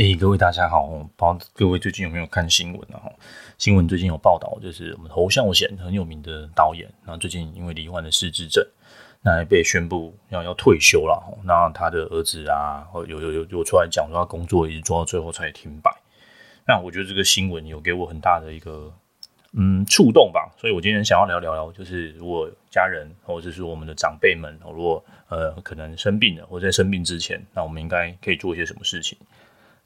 哎、各位大家好，不知道各位最近有没有看新闻啊？新闻最近有报道，就是我们侯孝贤很有名的导演，那最近因为罹患了失智症，那被宣布要要退休了。那他的儿子啊，有有有有出来讲说他工作一直做到最后才停摆。那我觉得这个新闻有给我很大的一个嗯触动吧，所以我今天想要聊聊聊，就是如果家人或者是我们的长辈们，如果呃可能生病了，或者在生病之前，那我们应该可以做一些什么事情？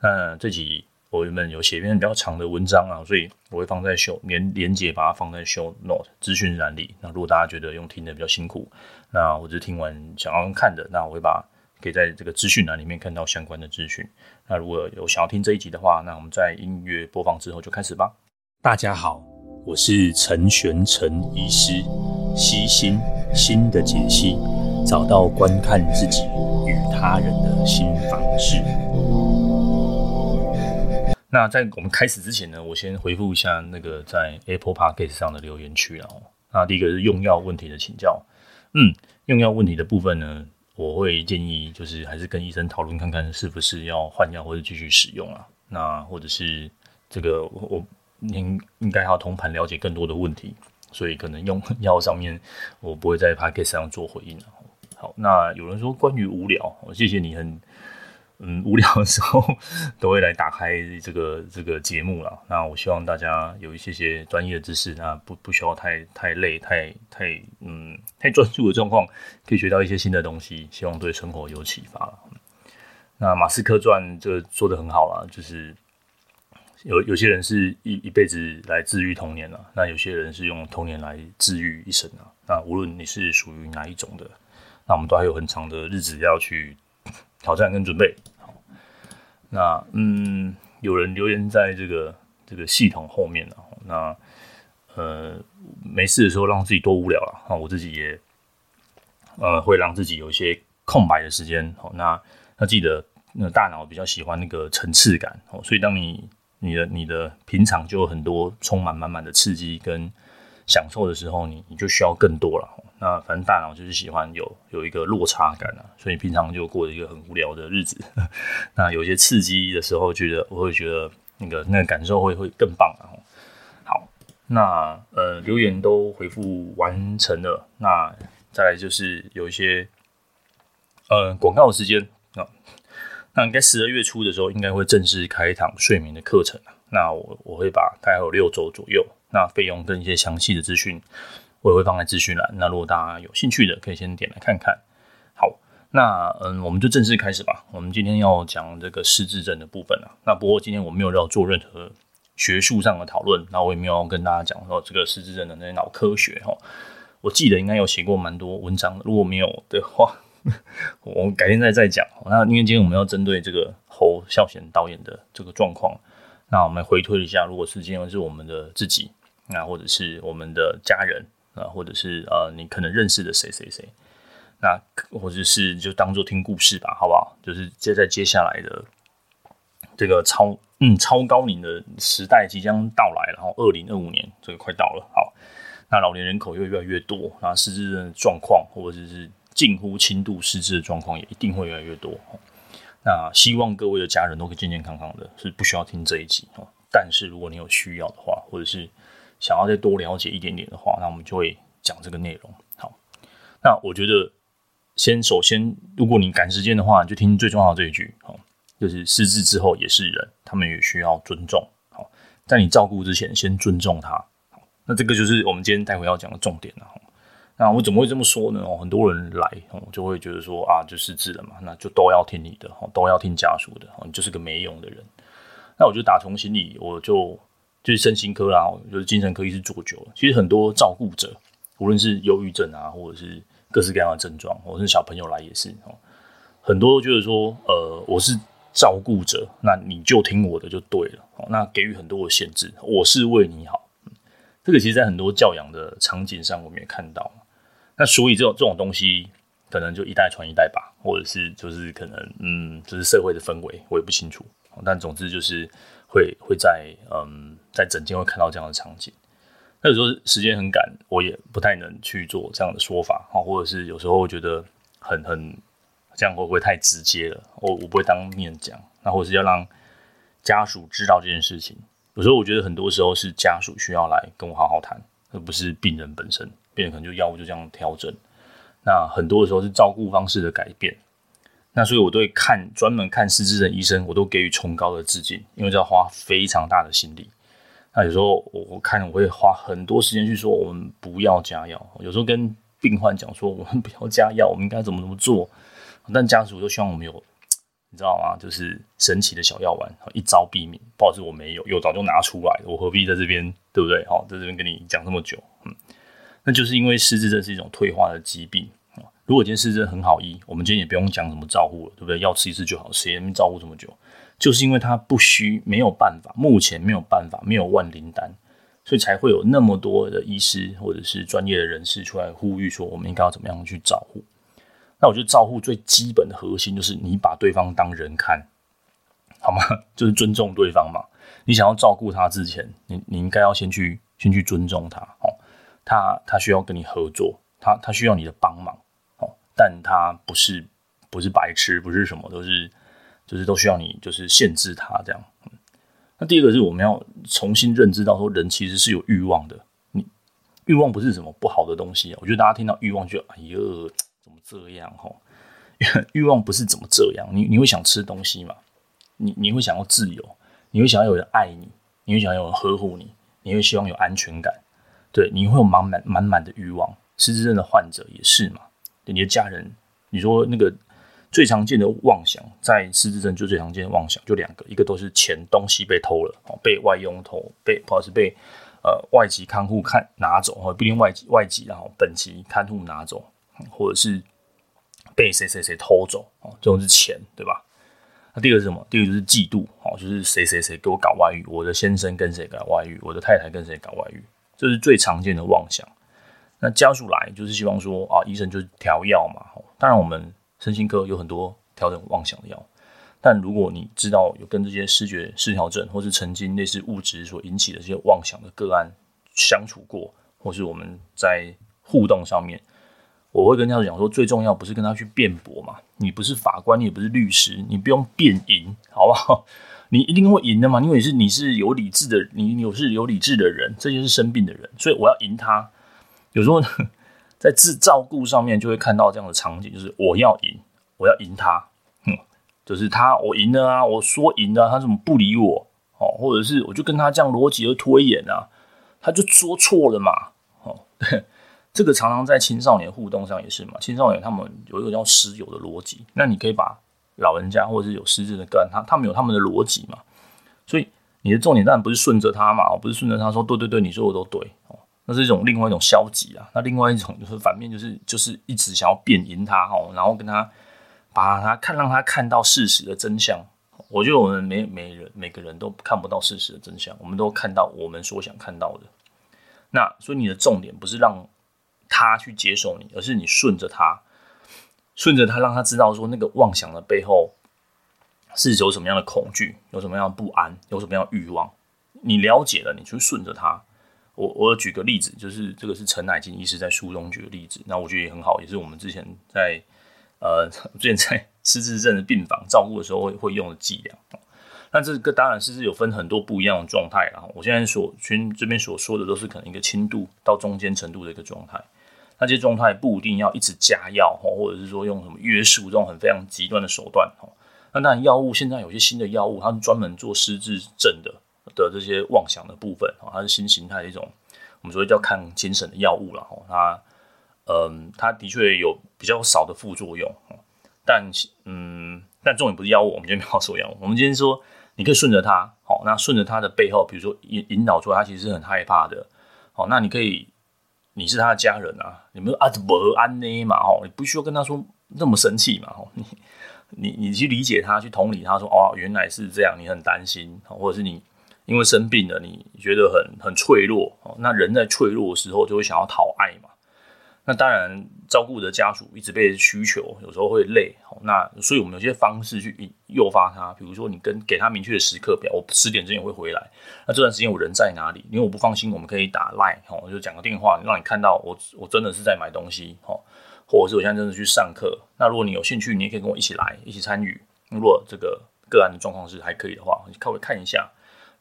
那这集我原本有写一篇比较长的文章啊，所以我会放在 show 连连接，把它放在 show note 资讯栏里。那如果大家觉得用听的比较辛苦，那我就听完想要看的，那我会把可以在这个资讯栏里面看到相关的资讯。那如果有想要听这一集的话，那我们在音乐播放之后就开始吧。大家好，我是陈玄陈医师，析心心的解析，找到观看自己与他人的新方式。那在我们开始之前呢，我先回复一下那个在 Apple Podcast 上的留言区啊。那第一个是用药问题的请教，嗯，用药问题的部分呢，我会建议就是还是跟医生讨论看看是不是要换药或者继续使用啊。那或者是这个我您应该要通盘了解更多的问题，所以可能用药上面我不会在 Podcast 上做回应了。好，那有人说关于无聊，谢谢你很。嗯，无聊的时候都会来打开这个这个节目了。那我希望大家有一些些专业知识，那不不需要太太累、太太嗯太专注的状况，可以学到一些新的东西。希望对生活有启发。那马斯克传这做得很好了，就是有有些人是一一辈子来治愈童年了，那有些人是用童年来治愈一生啊。那无论你是属于哪一种的，那我们都还有很长的日子要去。挑战跟准备好，那嗯，有人留言在这个这个系统后面了。那呃，没事的时候让自己多无聊了啊，我自己也呃会让自己有一些空白的时间。好，那那记得，那大脑比较喜欢那个层次感哦，所以当你你的你的平常就有很多充满满满的刺激跟享受的时候，你你就需要更多了。那反正大脑就是喜欢有有一个落差感啊，所以平常就过一个很无聊的日子。那有些刺激的时候，觉得我会觉得那个那个感受会会更棒啊。好，那呃留言都回复完成了，那再来就是有一些呃广告时间啊。那应该十二月初的时候，应该会正式开一堂睡眠的课程。那我我会把大概有六周左右，那费用跟一些详细的资讯。我也会放在资讯栏，那如果大家有兴趣的，可以先点来看看。好，那嗯，我们就正式开始吧。我们今天要讲这个失智症的部分啊。那不过今天我没有要做任何学术上的讨论，那我也没有跟大家讲说这个失智症的那些脑科学哈。我记得应该有写过蛮多文章的，如果没有的话，我改天再再讲。那因为今天我们要针对这个侯孝贤导演的这个状况，那我们回推一下，如果是今天是我们的自己，那或者是我们的家人。啊，或者是呃，你可能认识的谁谁谁，那或者是就当做听故事吧，好不好？就是接在接下来的这个超嗯超高龄的时代即将到来，然后二零二五年这个快到了，好，那老年人口又越来越多，那失智的状况或者是近乎轻度失智的状况也一定会越来越多。那希望各位的家人都可以健健康康的，是不需要听这一集哦。但是如果你有需要的话，或者是想要再多了解一点点的话，那我们就会讲这个内容。好，那我觉得先首先，如果你赶时间的话，就听最重要的这一句，好，就是失智之后也是人，他们也需要尊重。好，在你照顾之前，先尊重他。好，那这个就是我们今天待会要讲的重点了。那我怎么会这么说呢？哦，很多人来，我就会觉得说啊，就失智了嘛，那就都要听你的，都要听家属的，你就是个没用的人。那我就打从心里，我就。就是身心科啦，就是精神科医师做久了。其实很多照顾者，无论是忧郁症啊，或者是各式各样的症状，或者是小朋友来也是哦，很多都觉得说，呃，我是照顾者，那你就听我的就对了。那给予很多的限制，我是为你好。这个其实，在很多教养的场景上，我们也看到。那所以这种这种东西，可能就一代传一代吧，或者是就是可能，嗯，就是社会的氛围，我也不清楚。但总之就是会会在嗯。在诊间会看到这样的场景，那有时候时间很赶，我也不太能去做这样的说法，或者是有时候我觉得很很这样会不会太直接了？我我不会当面讲，那或者是要让家属知道这件事情。有时候我觉得很多时候是家属需要来跟我好好谈，而不是病人本身。病人可能就药物就这样调整。那很多的时候是照顾方式的改变。那所以我对看专门看失智症医生，我都给予崇高的致敬，因为这要花非常大的心力。那有时候我我看我会花很多时间去说，我们不要加药。有时候跟病患讲说，我们不要加药，我们应该怎么怎么做。但家属都希望我们有，你知道吗？就是神奇的小药丸，一招毙命。不好意思，我没有，有早就拿出来了，我何必在这边，对不对？好，在这边跟你讲这么久，嗯，那就是因为失智症是一种退化的疾病。如果今天失智症很好医，我们今天也不用讲什么照顾了，对不对？药吃一次就好，谁能照顾这么久？就是因为他不需没有办法，目前没有办法，没有万灵丹，所以才会有那么多的医师或者是专业的人士出来呼吁说，我们应该要怎么样去照护。那我觉得照护最基本的核心就是你把对方当人看，好吗？就是尊重对方嘛。你想要照顾他之前，你你应该要先去先去尊重他哦。他他需要跟你合作，他他需要你的帮忙。哦但他不是不是白痴，不是什么都是，就是都需要你就是限制他这样。那第二个是我们要重新认知到说，人其实是有欲望的。你欲望不是什么不好的东西啊。我觉得大家听到欲望就哎呦怎么这样吼？欲望不是怎么这样？你你会想吃东西嘛？你你会想要自由？你会想要有人爱你？你会想要有人呵护你？你会希望有安全感？对，你会有满满满满的欲望。失智症的患者也是嘛？你的家人，你说那个最常见的妄想，在失智症就最常见的妄想就两个，一个都是钱东西被偷了，被外佣偷，被或者是被呃外籍看护看拿走，或不一定外籍外籍然后本籍看护拿走，或者是被谁谁谁偷走，哦，这种是钱，对吧？那第二个是什么？第二个就是嫉妒，哦，就是谁谁谁给我搞外遇，我的先生跟谁搞外遇，我的太太跟谁搞外遇，这是最常见的妄想。那家属来就是希望说啊，医生就是调药嘛。当然，我们身心科有很多调整妄想的药。但如果你知道有跟这些视觉失调症或是曾经类似物质所引起的这些妄想的个案相处过，或是我们在互动上面，我会跟家属讲说，最重要不是跟他去辩驳嘛。你不是法官，你也不是律师，你不用辩赢，好不好？你一定会赢的嘛，因为你是你是有理智的，你有是有理智的人，这就是生病的人，所以我要赢他。有时候，在自照顾上面就会看到这样的场景，就是我要赢，我要赢他，嗯，就是他我赢了啊，我说赢了，他怎么不理我？哦，或者是我就跟他这样逻辑而推演啊，他就说错了嘛，哦，对，这个常常在青少年互动上也是嘛，青少年他们有一个叫师友的逻辑，那你可以把老人家或者是有失智的个案，他他们有他们的逻辑嘛，所以你的重点当然不是顺着他嘛，不是顺着他说对对对，你说的都对。那是一种另外一种消极啊，那另外一种就是反面，就是就是一直想要辩赢他哦，然后跟他把他看，让他看到事实的真相。我觉得我们每每人每个人都看不到事实的真相，我们都看到我们所想看到的。那所以你的重点不是让他去接受你，而是你顺着他，顺着他，让他知道说那个妄想的背后是有什么样的恐惧，有什么样的不安，有什么样的欲望。你了解了，你就顺着他。我我举个例子，就是这个是陈乃金医师在书中举的例子，那我觉得也很好，也是我们之前在呃之前在 失智症的病房照顾的时候会会用的剂量。那这个当然失智有分很多不一样的状态，然后我现在所群这边所说的都是可能一个轻度到中间程度的一个状态。那这些状态不一定要一直加药或者是说用什么约束这种很非常极端的手段。那当然药物现在有些新的药物，它是专门做失智症的。的这些妄想的部分，它是新形态的一种，我们所谓叫抗精神的药物了，它，嗯，它的确有比较少的副作用，但，嗯，但重点不是药物，我们今天没有说药物，我们今天说，你可以顺着它，好，那顺着它的背后，比如说引引导出来，他其实是很害怕的，好，那你可以，你是他的家人啊，你们啊怎么安呢嘛，哦，你不需要跟他说那么生气嘛，哦，你你你去理解他，去同理他说，哦，原来是这样，你很担心，或者是你。因为生病了，你觉得很很脆弱哦。那人在脆弱的时候，就会想要讨爱嘛。那当然，照顾的家属一直被需求，有时候会累。那所以我们有些方式去诱发他，比如说你跟给他明确的时刻表，我十点之前会回来。那这段时间我人在哪里？因为我不放心，我们可以打 Line 哦，就讲个电话，让你看到我我真的是在买东西哦，或者是我现在真的去上课。那如果你有兴趣，你也可以跟我一起来，一起参与。如果这个。个案的状况是还可以的话，你稍微看一下，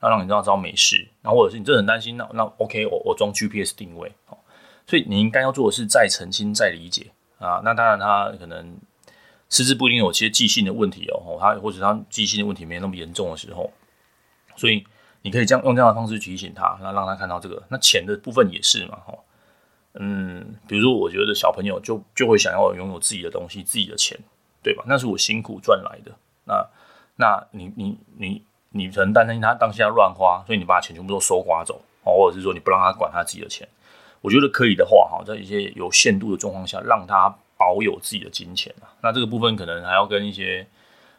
那让你知道知道没事。然后或者是你真的很担心，那那 OK，我我装 GPS 定位哦。所以你应该要做的是再澄清、再理解啊。那当然他可能失智不一定有些记性的问题哦，他或者他记性的问题没那么严重的时候，所以你可以这样用这样的方式提醒他，那让他看到这个。那钱的部分也是嘛，哈，嗯，比如说我觉得小朋友就就会想要拥有自己的东西、自己的钱。对吧？那是我辛苦赚来的。那，那你你你你可能担心他当下乱花，所以你把钱全部都收刮走，哦或者是说你不让他管他自己的钱。我觉得可以的话，哈，在一些有限度的状况下，让他保有自己的金钱。那这个部分可能还要跟一些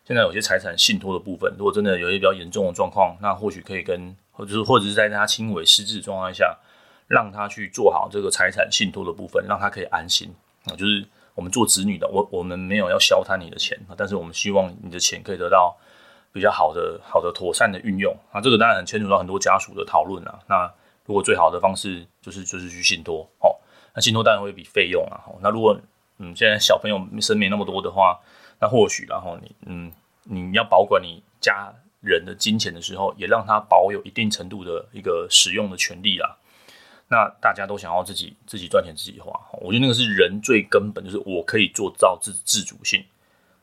现在有些财产信托的部分，如果真的有一些比较严重的状况，那或许可以跟，或者是或者是在他轻微失智的状态下，让他去做好这个财产信托的部分，让他可以安心啊，就是。我们做子女的，我我们没有要消贪你的钱，但是我们希望你的钱可以得到比较好的、好的妥善的运用。那这个当然很牵扯到很多家属的讨论啊。那如果最好的方式就是就是去信托，哦，那信托当然会比费用啊。那如果嗯现在小朋友生没那么多的话，那或许然后你嗯你要保管你家人的金钱的时候，也让他保有一定程度的一个使用的权利啦。那大家都想要自己自己赚钱自己花，我觉得那个是人最根本，就是我可以做到自自主性。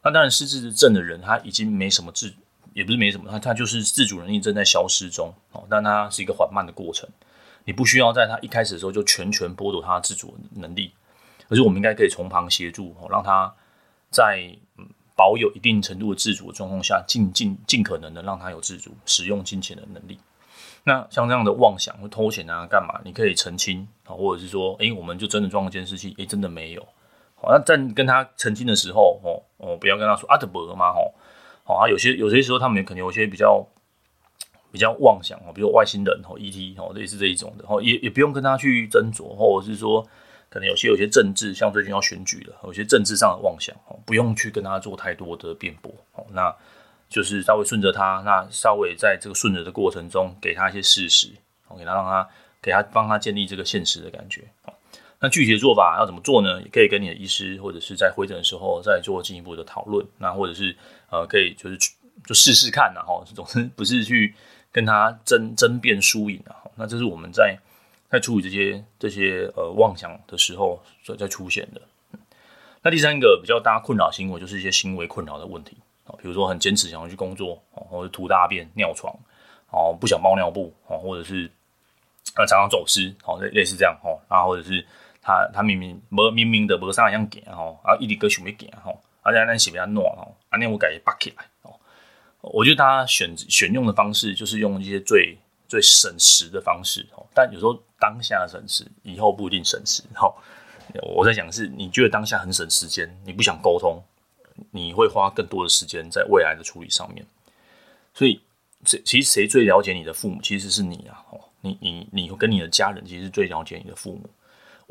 那当然失智症的人他已经没什么自，也不是没什么，他他就是自主能力正在消失中哦，但他是一个缓慢的过程。你不需要在他一开始的时候就全权剥夺他自主能力，而是我们应该可以从旁协助，哦让他在保有一定程度的自主的状况下，尽尽尽可能的让他有自主使用金钱的能力。那像这样的妄想或偷钱啊，干嘛？你可以澄清啊，或者是说，诶，我们就真的装了监视器，诶，真的没有。好，那在跟他澄清的时候，哦哦，不要跟他说阿德伯嘛，吼，啊，有些有些时候他们可能有些比较比较妄想哦，比如外星人哦，ET 哦，类似这一种的，哦，也也不用跟他去斟酌，或者是说，可能有些有些政治，像最近要选举了，有些政治上的妄想哦，不用去跟他做太多的辩驳，哦，那。就是稍微顺着他，那稍微在这个顺着的过程中，给他一些事实，我给他让他给他帮他建立这个现实的感觉。那具体的做法要怎么做呢？也可以跟你的医师或者是在会诊的时候再做进一步的讨论。那或者是呃，可以就是就试试看然后总之不是去跟他争争辩输赢啊。那这是我们在在处理这些这些呃妄想的时候所在出现的。那第三个比较大家困扰行为就是一些行为困扰的问题啊。比如说很坚持想要去工作，或者吐大便、尿床，哦，不想包尿布，哦，或者是呃常常走失，哦，类类似这样，哦，啊，或者是他他明明无明明的无啥样行，吼，啊，一直搁想要行，吼，啊，咱咱是比较暖，吼，啊，那我改拔起来，吼，我觉得他选选用的方式就是用一些最最省时的方式，吼，但有时候当下省时，以后不一定省时，吼，我在讲是，你觉得当下很省时间，你不想沟通。你会花更多的时间在未来的处理上面，所以谁其实谁最了解你的父母其实是你啊！哦，你你你跟你的家人其实最了解你的父母。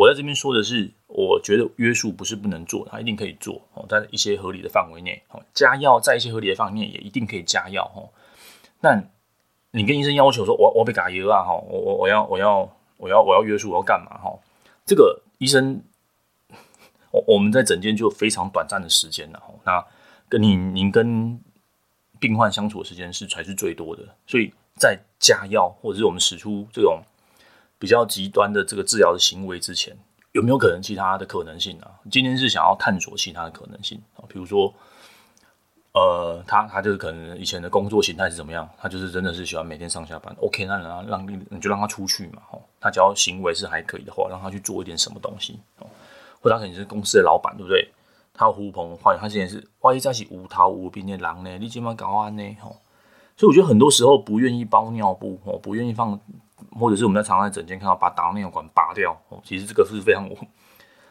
我在这边说的是，我觉得约束不是不能做，他一定可以做哦，在一些合理的范围内哦，加药在一些合理的范围内也一定可以加药哦。但你跟医生要求说，我我被嘎油啊哈，我我我要我要我要我要约束，我要干嘛哈？这个医生。我我们在诊间就非常短暂的时间了哈，那跟你您跟病患相处的时间是才是最多的，所以在加药或者是我们使出这种比较极端的这个治疗的行为之前，有没有可能其他的可能性啊？今天是想要探索其他的可能性啊，比如说，呃，他他就是可能以前的工作形态是怎么样？他就是真的是喜欢每天上下班，OK，那让让你就让他出去嘛，哦，他只要行为是还可以的话，让他去做一点什么东西哦，或者他可能是公司的老板，对不对？他呼朋唤友，他现在是万一在一起无头无柄的狼呢？你怎么搞安呢？吼，所以我觉得很多时候不愿意包尿布，哦，不愿意放，或者是我们在常常在诊间看到把导尿管拔掉，哦，其实这个是非常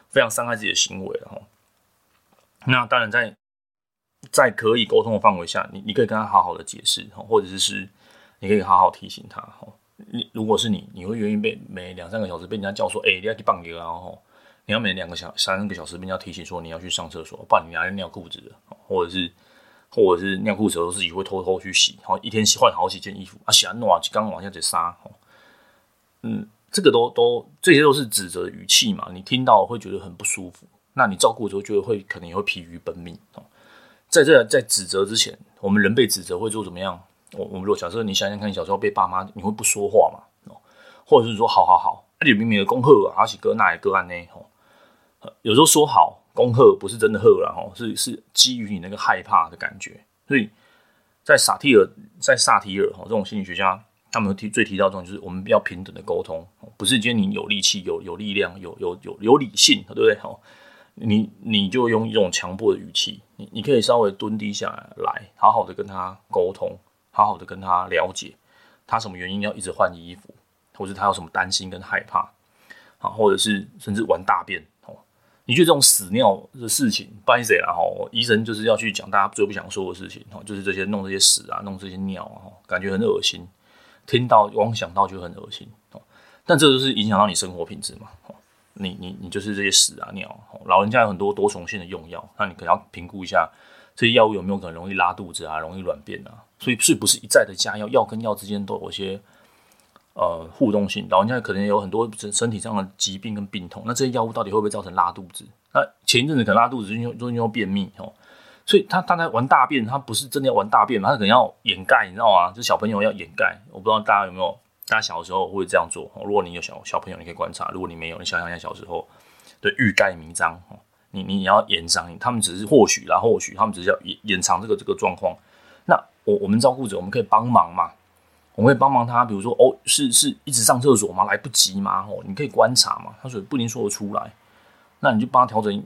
非常伤害自己的行为的，吼。那当然在在可以沟通的范围下，你你可以跟他好好的解释哦，或者是是你可以好好提醒他，吼。你如果是你，你会愿意被每两三个小时被人家叫说，哎、你要去放尿啊，吼。你要每两个小三个小时，被人家提醒说你要去上厕所，不然你还要尿裤子的，或者是或者是尿裤子的时候自己会偷偷去洗，然后一天洗换好几件衣服啊，洗完弄完刚往下再杀，嗯，这个都都这些都是指责语气嘛，你听到会觉得很不舒服，那你照顾的时候就会可能也会疲于奔命哦。在这在指责之前，我们人被指责会做怎么样？我我们如果小时候，你想想看，你小时候被爸妈，你会不说话嘛？哦？或者是说好好好，那你明明的恭贺啊，还是哥那也个案呢？吼，有时候说好恭贺不是真的贺了吼，是是基于你那个害怕的感觉。所以在萨提尔，在萨提尔哈这种心理学家，他们提最提到这种就是我们要平等的沟通，不是今天你有力气、有有力量、有有有有理性，对不对？哦。你你就用一种强迫的语气，你你可以稍微蹲低下来，好好的跟他沟通，好好的跟他了解，他什么原因要一直换衣服，或者他有什么担心跟害怕，啊，或者是甚至玩大便哦，你觉得这种屎尿的事情，不好意思啊，吼，医生就是要去讲大家最不想说的事情，哦，就是这些弄这些屎啊，弄这些尿啊，感觉很恶心，听到光想到就很恶心哦，但这就是影响到你生活品质嘛。你你你就是这些屎啊尿，老人家有很多多重性的用药，那你可能要评估一下这些药物有没有可能容易拉肚子啊，容易软便啊，所以是不是一再的加药，药跟药之间都有一些呃互动性，老人家可能有很多身体上的疾病跟病痛，那这些药物到底会不会造成拉肚子？那前一阵子可能拉肚子，最近最近又便秘哦，所以他他在玩大便，他不是真的要玩大便嘛，他可能要掩盖，你知道吗？就小朋友要掩盖，我不知道大家有没有。大家小的时候会这样做。如果你有小小朋友，你可以观察；如果你没有，你想想一下小时候的欲盖弥彰。你你要掩藏，他们只是或许啦，或许他们只是要掩掩藏这个这个状况。那我我们照顾者，我们可以帮忙嘛？我们可以帮忙他，比如说哦，是是一直上厕所吗？来不及吗？哦，你可以观察嘛？他说不一定说得出来，那你就帮他调整，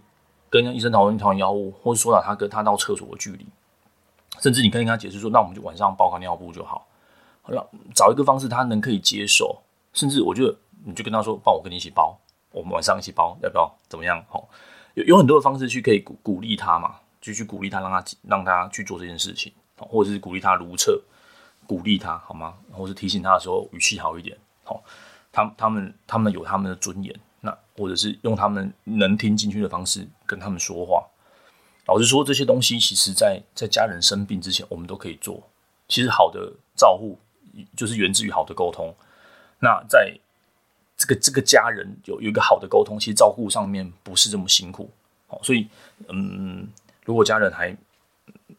跟医生讨论调整药物，或者说到他跟他到厕所的距离，甚至你可以跟他解释说，那我们就晚上包个尿布就好。好了，找一个方式他能可以接受，甚至我觉得你就跟他说，帮我跟你一起包，我们晚上一起包，要不要？怎么样？好，有有很多的方式去可以鼓鼓励他嘛，就去鼓励他，让他让他去做这件事情，或者是鼓励他如厕，鼓励他好吗？或是提醒他的时候语气好一点，好，他他们他们有他们的尊严，那或者是用他们能听进去的方式跟他们说话。老实说，这些东西其实在在家人生病之前，我们都可以做。其实好的照护。就是源自于好的沟通。那在这个这个家人有有一个好的沟通，其实照顾上面不是这么辛苦。好，所以嗯，如果家人还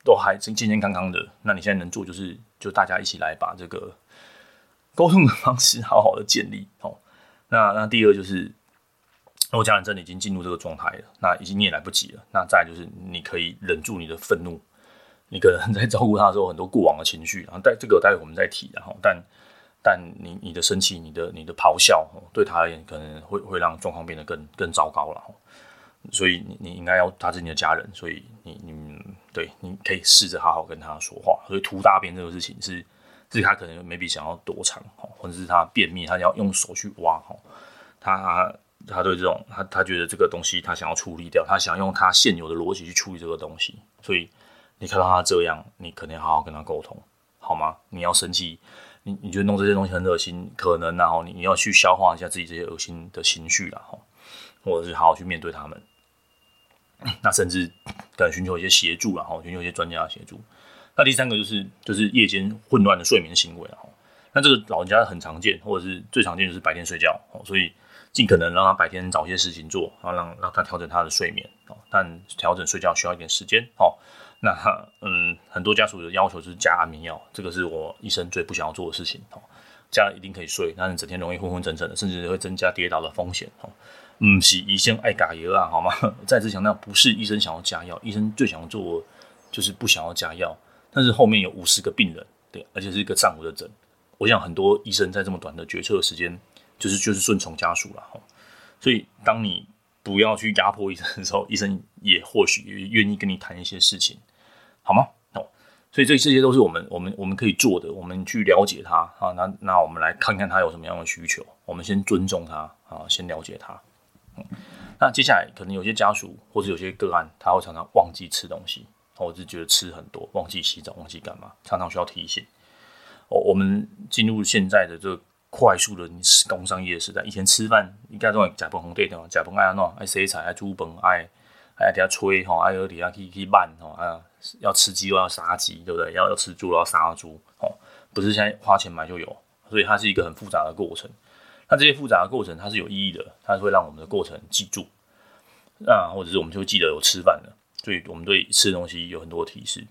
都还健健康康的，那你现在能做就是就大家一起来把这个沟通的方式好好的建立。好，那那第二就是，如果家人真的已经进入这个状态了，那已经你也来不及了。那再就是你可以忍住你的愤怒。你可能在照顾他的时候，很多过往的情绪，然后待这个待会我们再提，然后但但你你的生气，你的你的咆哮，对他而言可能会会让状况变得更更糟糕了。所以你你应该要他是你的家人，所以你你对你可以试着好好跟他说话。所以涂大便这个事情是是他可能 maybe 想要躲藏，或者是他便秘，他要用手去挖，他他对这种他他觉得这个东西他想要处理掉，他想用他现有的逻辑去处理这个东西，所以。你看到他这样，你肯定好好跟他沟通，好吗？你要生气，你你觉得弄这些东西很恶心，可能然后你你要去消化一下自己这些恶心的情绪了，哈，或者是好好去面对他们。那甚至可能寻求一些协助啦，哈，寻求一些专家的协助。那第三个就是就是夜间混乱的睡眠行为，哈，那这个老人家很常见，或者是最常见就是白天睡觉，所以尽可能让他白天找一些事情做，然后让让他调整他的睡眠，但调整睡觉需要一点时间，哈。那嗯，很多家属的要求就是加安眠药，这个是我医生最不想要做的事情哦。加了一定可以睡，但是整天容易昏昏沉沉的，甚至会增加跌倒的风险哦。嗯，是医生爱加药啊，好吗？再次强调，不是医生想要加药，医生最想要做就是不想要加药。但是后面有五十个病人，对，而且是一个上午的诊。我想很多医生在这么短的决策时间，就是就是顺从家属了哈。所以当你不要去压迫医生的时候，医生也或许愿意跟你谈一些事情。好吗？哦，所以这这些都是我们我们我们可以做的，我们去了解他啊。那那我们来看看他有什么样的需求，我们先尊重他啊，先了解他。那接下来可能有些家属或者有些个案，他会常常忘记吃东西，或者是觉得吃很多，忘记洗澡，忘记干嘛，常常需要提醒。哦，我们进入现在的这个快速的工商业时代，以前吃饭应该都会假崩红对的嘛，假崩爱安诺爱洗菜爱煮饭爱。还要底下吹吼，还有底下去去拌吼，啊，要吃鸡肉要杀鸡，对不对？要要吃猪要杀猪，哦，不是现在花钱买就有，所以它是一个很复杂的过程。那这些复杂的过程它是有意义的，它是会让我们的过程记住，啊，或者是我们就记得有吃饭的。所以我们对吃的东西有很多提示。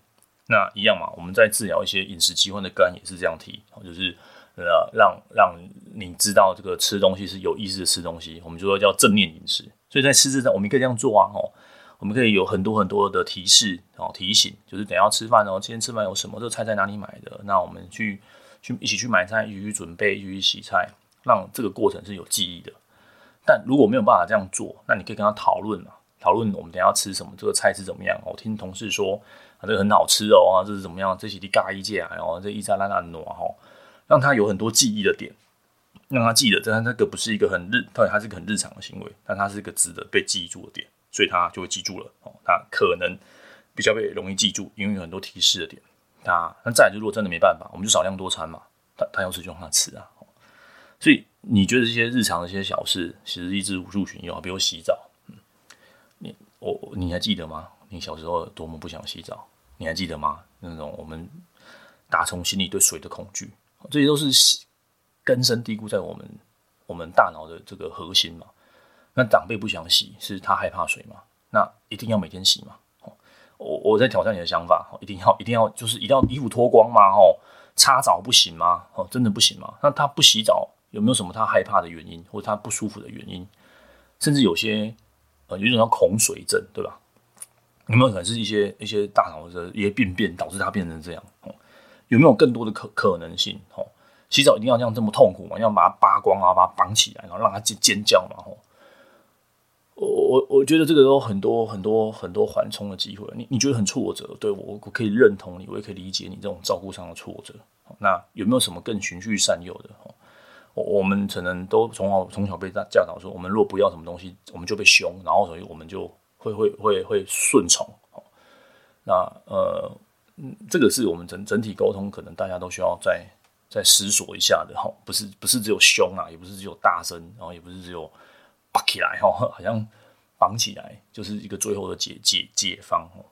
那一样嘛，我们在治疗一些饮食疾患的肝也是这样提，就是呃让让你知道这个吃东西是有意识的吃东西，我们就说叫正念饮食。所以在吃之上，我们可以这样做啊，哦，我们可以有很多很多的提示哦，提醒，就是等下要吃饭哦，今天吃饭有什么？这个菜在哪里买的？那我们去去一起去买菜，一起去准备，一起去洗菜，让这个过程是有记忆的。但如果没有办法这样做，那你可以跟他讨论嘛，讨论我们等下要吃什么，这个菜是怎么样？我听同事说啊。这个很好吃哦，啊，这是怎么样？这是你嘎一件哦，这一扎拉拉诺哈，让他有很多记忆的点，让他记得，这那个不是一个很日，到底它是一个很日常的行为，但它是一个值得被记住的点，所以他就会记住了哦。他可能比较被容易记住，因为有很多提示的点。他那再就如果真的没办法，我们就少量多餐嘛。他他要吃就让他吃啊。所以你觉得这些日常的一些小事，其实一直无数循环，比如洗澡，嗯，你我你还记得吗？你小时候多么不想洗澡？你还记得吗？那种我们打从心里对水的恐惧，这些都是根深蒂固在我们我们大脑的这个核心嘛。那长辈不想洗，是他害怕水嘛？那一定要每天洗嘛？我我在挑战你的想法，一定要一定要就是一定要衣服脱光吗？哦，擦澡不行吗？哦，真的不行吗？那他不洗澡有没有什么他害怕的原因，或者他不舒服的原因？甚至有些呃，有一种叫恐水症，对吧？有没有可能是一些一些大脑的一些病变导致他变成这样？哦有没有更多的可可能性？哦，洗澡一定要这样这么痛苦吗？要把它扒光啊，把它绑起来，然后让它尖尖叫嘛？吼，我我我觉得这个都很多很多很多缓冲的机会。你你觉得很挫折？对我我可以认同你，我也可以理解你这种照顾上的挫折。那有没有什么更循序善诱的？我我们可能都从小从小被教导说，我们若不要什么东西，我们就被凶，然后所以我们就。会会会会顺从，那呃，嗯这个是我们整整体沟通，可能大家都需要再再思索一下的哈，不是不是只有凶啊，也不是只有大声，然后也不是只有绑起来哈，好像绑起来就是一个最后的解解解放哦。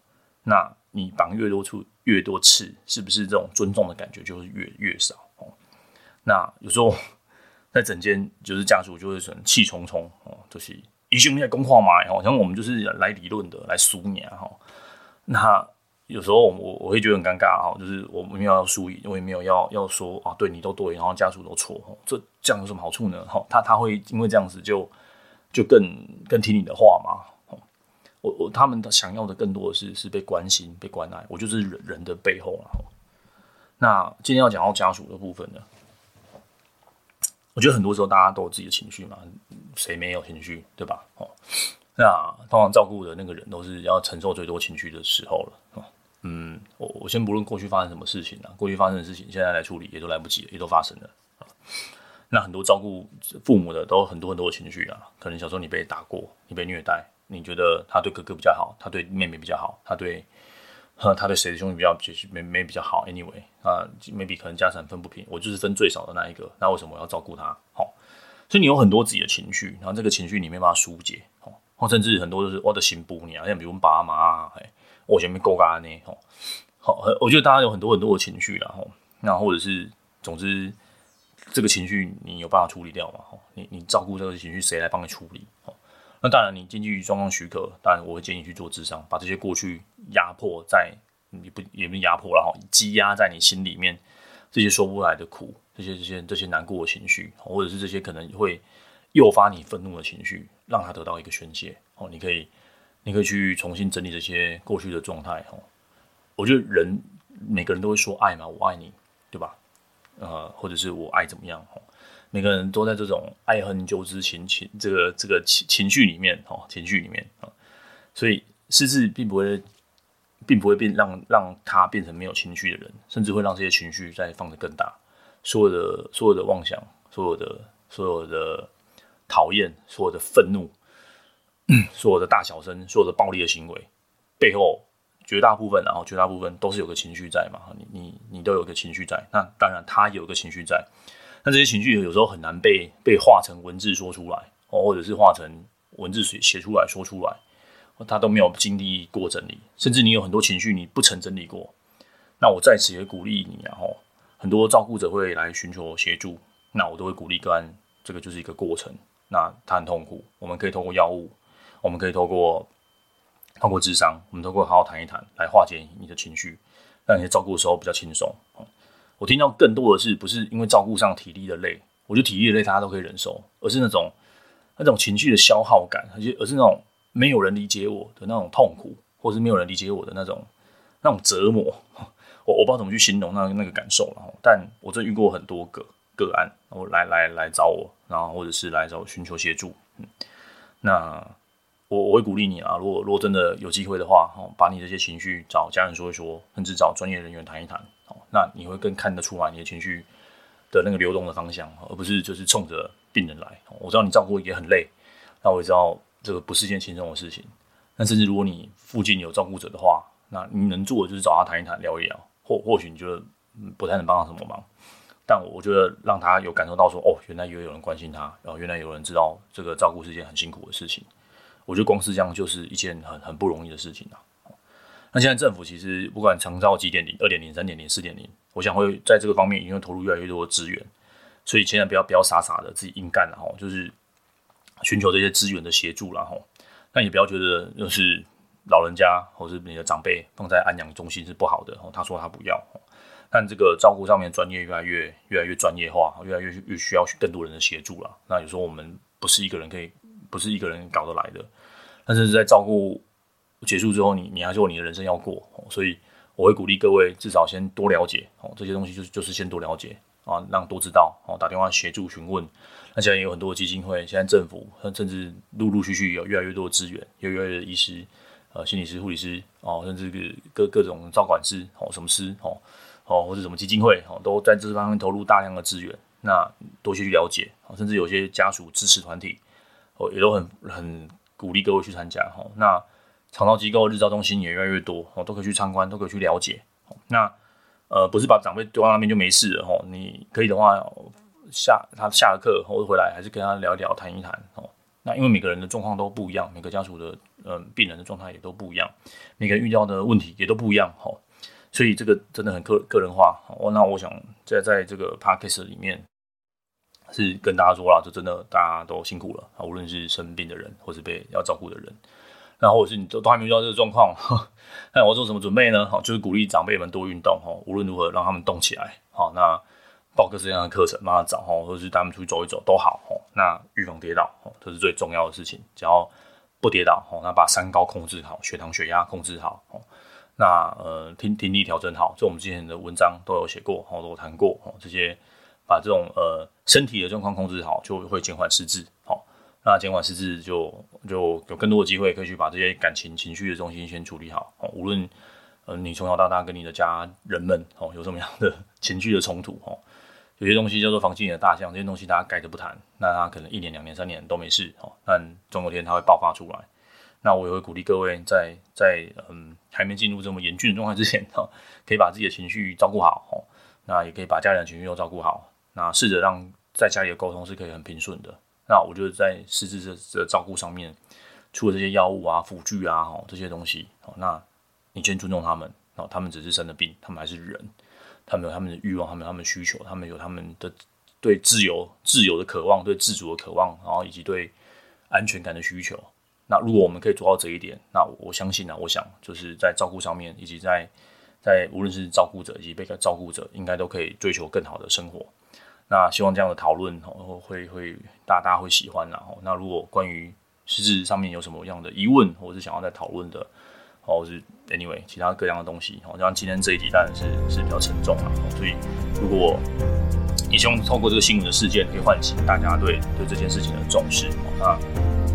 那你绑越多处越多次，是不是这种尊重的感觉就会越越少哦？那有时候在整间就是家属就会很气冲冲哦，就是。医生在公话嘛，好像我们就是来理论的，来输你啊哈。那有时候我我会觉得很尴尬哈，就是我没有要输赢，我也没有要要说啊，对你都对，然后家属都错，这这样有什么好处呢？哈，他他会因为这样子就就更更听你的话嘛。我我他们的想要的更多的是是被关心、被关爱，我就是人人的背后了。那今天要讲到家属的部分呢？我觉得很多时候大家都有自己的情绪嘛，谁没有情绪，对吧？哦，那通常照顾的那个人都是要承受最多情绪的时候了。嗯，我我先不论过去发生什么事情了，过去发生的事情现在来处理也都来不及了，也都发生了。那很多照顾父母的都很多很多的情绪啊，可能小时候你被打过，你被虐待，你觉得他对哥哥比较好，他对妹妹比较好，他对。他对谁的兄弟比较就是没没比较好？Anyway，啊，maybe 可能家产分不平，我就是分最少的那一个，那为什么我要照顾他？好，所以你有很多自己的情绪，然后这个情绪你没办法疏解，哦，甚至很多都是我的心不你啊，像比如我们爸妈啊，我前面够干呢，吼，好，我觉得大家有很多很多的情绪啦，吼，那或者是总之这个情绪你有办法处理掉吗？吼，你你照顾这个情绪，谁来帮你处理？哦。那当然，你经济状况许可，当然我会建议去做智商，把这些过去压迫在你不也不压迫了哈，积压在你心里面这些说不来的苦，这些这些这些难过的情绪，或者是这些可能会诱发你愤怒的情绪，让他得到一个宣泄哦。你可以，你可以去重新整理这些过去的状态哦。我觉得人每个人都会说爱嘛，我爱你，对吧？呃，或者是我爱怎么样哦。每个人都在这种爱恨交织情情这个这个情情绪里面哦，情绪里面啊，所以失智并不会，并不会变让让他变成没有情绪的人，甚至会让这些情绪再放得更大。所有的所有的妄想，所有的所有的讨厌，所有的愤怒，所有的大小声，所有的暴力的行为背后，绝大部分然后绝大部分都是有个情绪在嘛。你你你都有个情绪在，那当然他有个情绪在。那这些情绪有时候很难被被化成文字说出来，哦，或者是化成文字写写出来说出来，他都没有经历过整理，甚至你有很多情绪你不曾整理过。那我在此也鼓励你，然后很多照顾者会来寻求协助，那我都会鼓励个案，这个就是一个过程。那他很痛苦，我们可以透过药物，我们可以透过透过智商，我们透过好好谈一谈，来化解你的情绪，让你在照顾的时候比较轻松。我听到更多的是，不是因为照顾上体力的累，我觉得体力的累大家都可以忍受，而是那种那种情绪的消耗感，而且而是那种没有人理解我的那种痛苦，或是没有人理解我的那种那种折磨。我我不知道怎么去形容那那个感受了，但我真遇过很多个个案，我来来来找我，然后或者是来找寻求协助。嗯，那我我会鼓励你啊，如果如果真的有机会的话，哦，把你这些情绪找家人说一说，甚至找专业人员谈一谈，哦，那你会更看得出来你的情绪的那个流动的方向，而不是就是冲着病人来。我知道你照顾也很累，那我也知道这个不是件轻松的事情。但甚至如果你附近有照顾者的话，那你能做的就是找他谈一谈，聊一聊。或或许你觉得不太能帮他什么忙，但我觉得让他有感受到说，哦，原来有有人关心他，然后原来有人知道这个照顾是一件很辛苦的事情。我觉得光是这样就是一件很很不容易的事情啊。那现在政府其实不管长照几点零、二点零、三点零、四点零，我想会在这个方面已经投入越来越多的资源，所以千万不要不要傻傻的自己硬干了哈，就是寻求这些资源的协助了哈。但也不要觉得就是。老人家或是你的长辈放在安养中心是不好的，他说他不要，但这个照顾上面专业越来越越来越专业化，越来越越需要更多人的协助了。那有时候我们不是一个人可以，不是一个人搞得来的。但是在照顾结束之后，你你还是有你的人生要过，所以我会鼓励各位至少先多了解哦，这些东西就是就是先多了解啊，让多知道哦，打电话协助询问。那现在也有很多基金会，现在政府甚至陆陆续续有越来越多的资源，有越来越多的医师。呃，心理师、护理师哦，甚至各各种照管师哦，什么师哦哦，或者什么基金会哦，都在这方面投入大量的资源。那多去了解，甚至有些家属支持团体哦，也都很很鼓励各位去参加哈。那长照机构、日照中心也越来越多哦，都可以去参观，都可以去了解。那呃，不是把长辈丢到那边就没事了哈。你可以的话，下他下了课或者回来，还是跟他聊一聊、谈一谈哦。那因为每个人的状况都不一样，每个家属的。嗯，病人的状态也都不一样，每个人遇到的问题也都不一样，哈，所以这个真的很个个人化。哦，那我想在在这个 podcast 里面是跟大家说了，就真的大家都辛苦了啊，无论是生病的人，或是被要照顾的人，那或者是你都都还没遇到这个状况，那我做什么准备呢？好，就是鼓励长辈们多运动，哈，无论如何让他们动起来，好，那报各式各样的课程，帮他找，或是带他们出去走一走都好，哈，那预防跌倒，哈，这是最重要的事情，只要。不跌倒，哦，那把三高控制好，血糖、血压控制好，哦，那呃听听力调整好，这我们之前的文章都有写过，哦，都有谈过，哦，这些把这种呃身体的状况控制好，就会减缓失智，哦，那减缓失智就就有更多的机会可以去把这些感情情绪的中心先处理好，哦，无论呃你从小到大跟你的家人们，哦，有什么样的情绪的冲突，哦。有些东西叫做房间里的大象，这些东西大家盖着不谈，那他可能一年、两年、三年都没事哦，但总有天他会爆发出来。那我也会鼓励各位在在嗯还没进入这么严峻的状态之前哈，可以把自己的情绪照顾好哦，那也可以把家人的情绪都照顾好，那试着让在家里的沟通是可以很平顺的。那我就在实质的的照顾上面，除了这些药物啊、辅具啊哦这些东西哦，那你先尊重他们哦，他们只是生了病，他们还是人。他们有他们的欲望，他们有他们需求，他们有他们的对自由、自由的渴望，对自主的渴望，然后以及对安全感的需求。那如果我们可以做到这一点，那我相信呢，我想就是在照顾上面，以及在在无论是照顾者以及被照顾者，应该都可以追求更好的生活。那希望这样的讨论哦，会会大家会喜欢。然后，那如果关于实质上面有什么样的疑问，或者是想要再讨论的。或是 anyway 其他各样的东西，好像今天这一集当然是是比较沉重了，所以如果你希望透过这个新闻的事件，可以唤醒大家对对这件事情的重视，那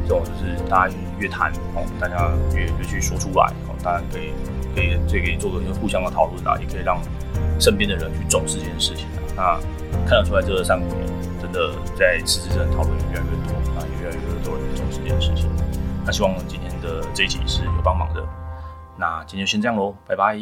这种就是大家越谈哦，大家越越去说出来，哦，大家可以可以这可以做个互相的讨论啊，也可以让身边的人去重视这件事情。那看得出来，这三五年真的在实质上讨论越来越多，啊，也越来越多人重视这件事情。那希望今天的这一集是有帮忙的。那今天就先这样喽，拜拜。